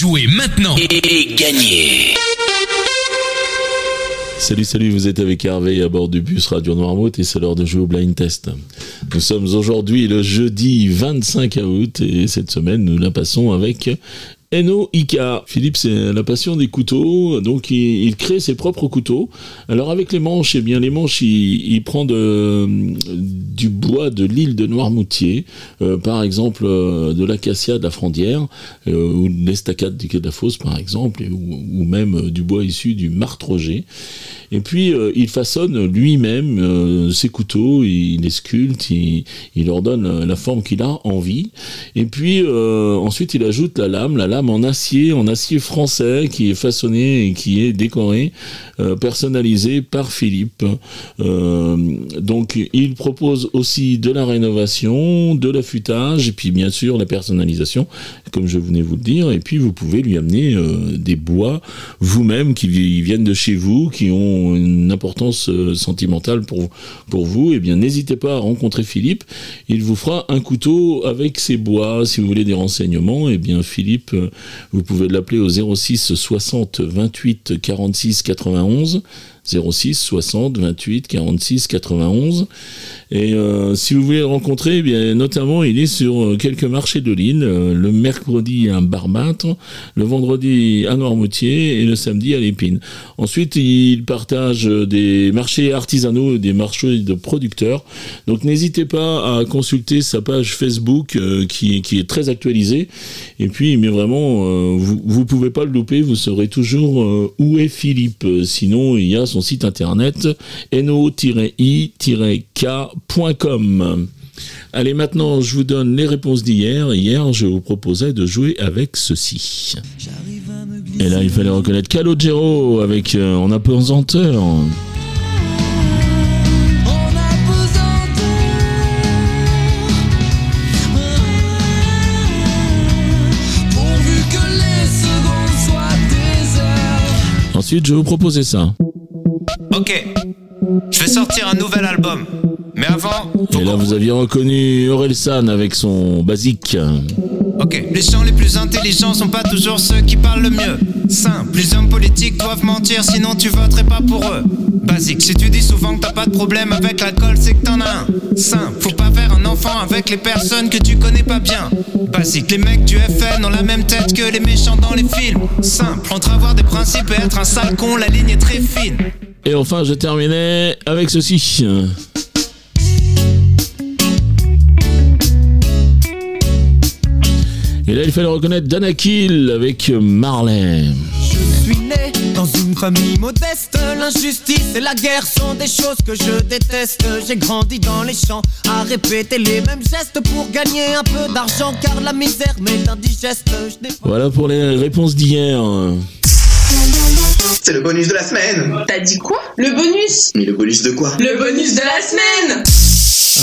Jouez maintenant et gagnez Salut, salut, vous êtes avec Hervé à bord du bus Radio Noirmouth et c'est l'heure de jouer au blind test. Nous sommes aujourd'hui le jeudi 25 août et cette semaine nous la passons avec Eno Ika. Philippe, c'est la passion des couteaux, donc il, crée ses propres couteaux. Alors avec les manches, eh bien les manches, il, prend du bois de l'île de Noirmoutier, euh, par exemple euh, de l'acacia de la Frondière, euh, ou de l'estacade du Quai par exemple, ou, même du bois issu du martre-roger. Et puis il façonne lui-même ses couteaux, il les sculpte, il, leur donne la forme qu'il a envie. Et puis ensuite il ajoute la lame, la lame en acier, en acier français, qui est façonné et qui est décoré, euh, personnalisé par Philippe. Euh, donc il propose aussi de la rénovation, de l'affûtage, et puis bien sûr la personnalisation, comme je venais vous le dire, et puis vous pouvez lui amener euh, des bois vous-même qui viennent de chez vous, qui ont une importance sentimentale pour, pour vous, et eh bien n'hésitez pas à rencontrer Philippe, il vous fera un couteau avec ses bois, si vous voulez des renseignements, et eh bien Philippe vous pouvez l'appeler au 06 60 28 46 91. 06 60 28 46 91. Et euh, si vous voulez le rencontrer, eh notamment, il est sur euh, quelques marchés de l'île. Euh, le mercredi à Barbâtre, le vendredi à Noirmoutier et le samedi à l'Épine. Ensuite, il partage des marchés artisanaux et des marchés de producteurs. Donc n'hésitez pas à consulter sa page Facebook qui, qui, est très actualisée. Et puis, mais vraiment, vous ne pouvez pas le louper, vous saurez toujours où est Philippe? Sinon, il y a son site internet no-i-k.com. Allez, maintenant, je vous donne les réponses d'hier. Hier, je vous proposais de jouer avec ceci. Et là, il fallait reconnaître Calogero avec euh, En apesanteur. Je vais vous proposer ça. Ok, je vais sortir un nouvel album. Mais avant. Et là, vous aviez reconnu Orelsan avec son basique. Ok, les gens les plus intelligents sont pas toujours ceux qui parlent le mieux. Simple, les hommes politiques doivent mentir, sinon tu voterais pas pour eux. Basique, si tu dis souvent que t'as pas de problème avec l'alcool, c'est que t'en as un. Simple, faut avec les personnes que tu connais pas bien. Basique, les mecs du FN ont la même tête que les méchants dans les films. Simple, entre avoir des principes et être un sale con, la ligne est très fine. Et enfin, je terminais avec ceci. Et là, il fallait reconnaître Danakil avec Marley. Je suis né dans une famille modeste. L'injustice et la guerre sont des choses que je déteste. J'ai grandi dans les champs à répéter les mêmes gestes pour gagner un peu d'argent car la misère m'est indigeste. Voilà pour les réponses d'hier. C'est le bonus de la semaine. T'as dit quoi? Le bonus? Mais le bonus de quoi? Le bonus de la semaine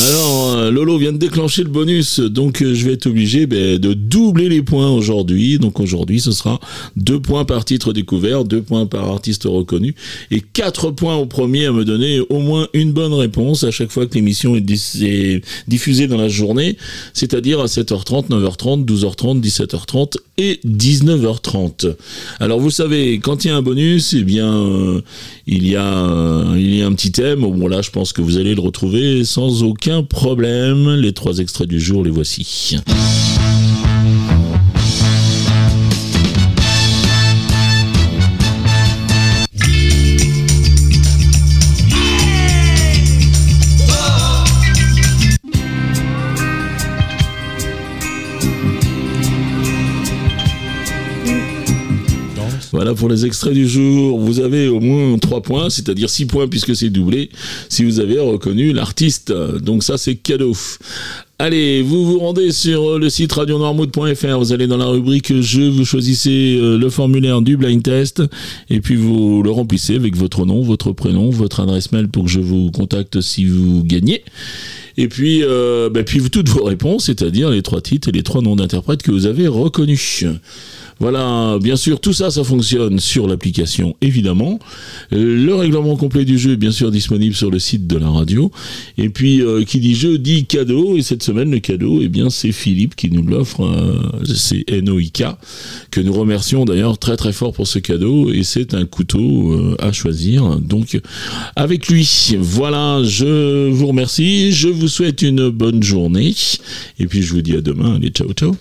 alors, euh, Lolo vient de déclencher le bonus, donc euh, je vais être obligé ben, de doubler les points aujourd'hui. Donc aujourd'hui, ce sera deux points par titre découvert, deux points par artiste reconnu, et quatre points au premier à me donner au moins une bonne réponse à chaque fois que l'émission est, diffusée dans la journée, c'est-à-dire à 7h30, 9h30, 12h30, 17h30 et 19h30. Alors vous savez, quand il y a un bonus, eh bien, euh, il y a, il y a un petit thème. Bon là, je pense que vous allez le retrouver sans aucun aucun problème. Les trois extraits du jour, les voici. Voilà pour les extraits du jour. Vous avez au moins 3 points, c'est-à-dire 6 points puisque c'est doublé, si vous avez reconnu l'artiste. Donc ça, c'est cadeau. Allez, vous vous rendez sur le site radionormoud.fr, vous allez dans la rubrique jeu, vous choisissez euh, le formulaire du blind test et puis vous le remplissez avec votre nom, votre prénom, votre adresse mail pour que je vous contacte si vous gagnez. Et puis, euh, bah, toutes vos réponses, c'est-à-dire les trois titres et les trois noms d'interprètes que vous avez reconnus. Voilà, bien sûr, tout ça, ça fonctionne sur l'application, évidemment. Euh, Le règlement complet du jeu est bien sûr disponible sur le site de la radio. Et puis, euh, qui dit jeu dit cadeau. Et cette semaine, le cadeau, eh bien, c'est Philippe qui nous l'offre. euh, c'est NOIK, que nous remercions d'ailleurs très très fort pour ce cadeau. Et c'est un couteau euh, à choisir. Donc, avec lui. Voilà, je vous remercie. Je vous souhaite une bonne journée. Et puis, je vous dis à demain. Allez, ciao, ciao.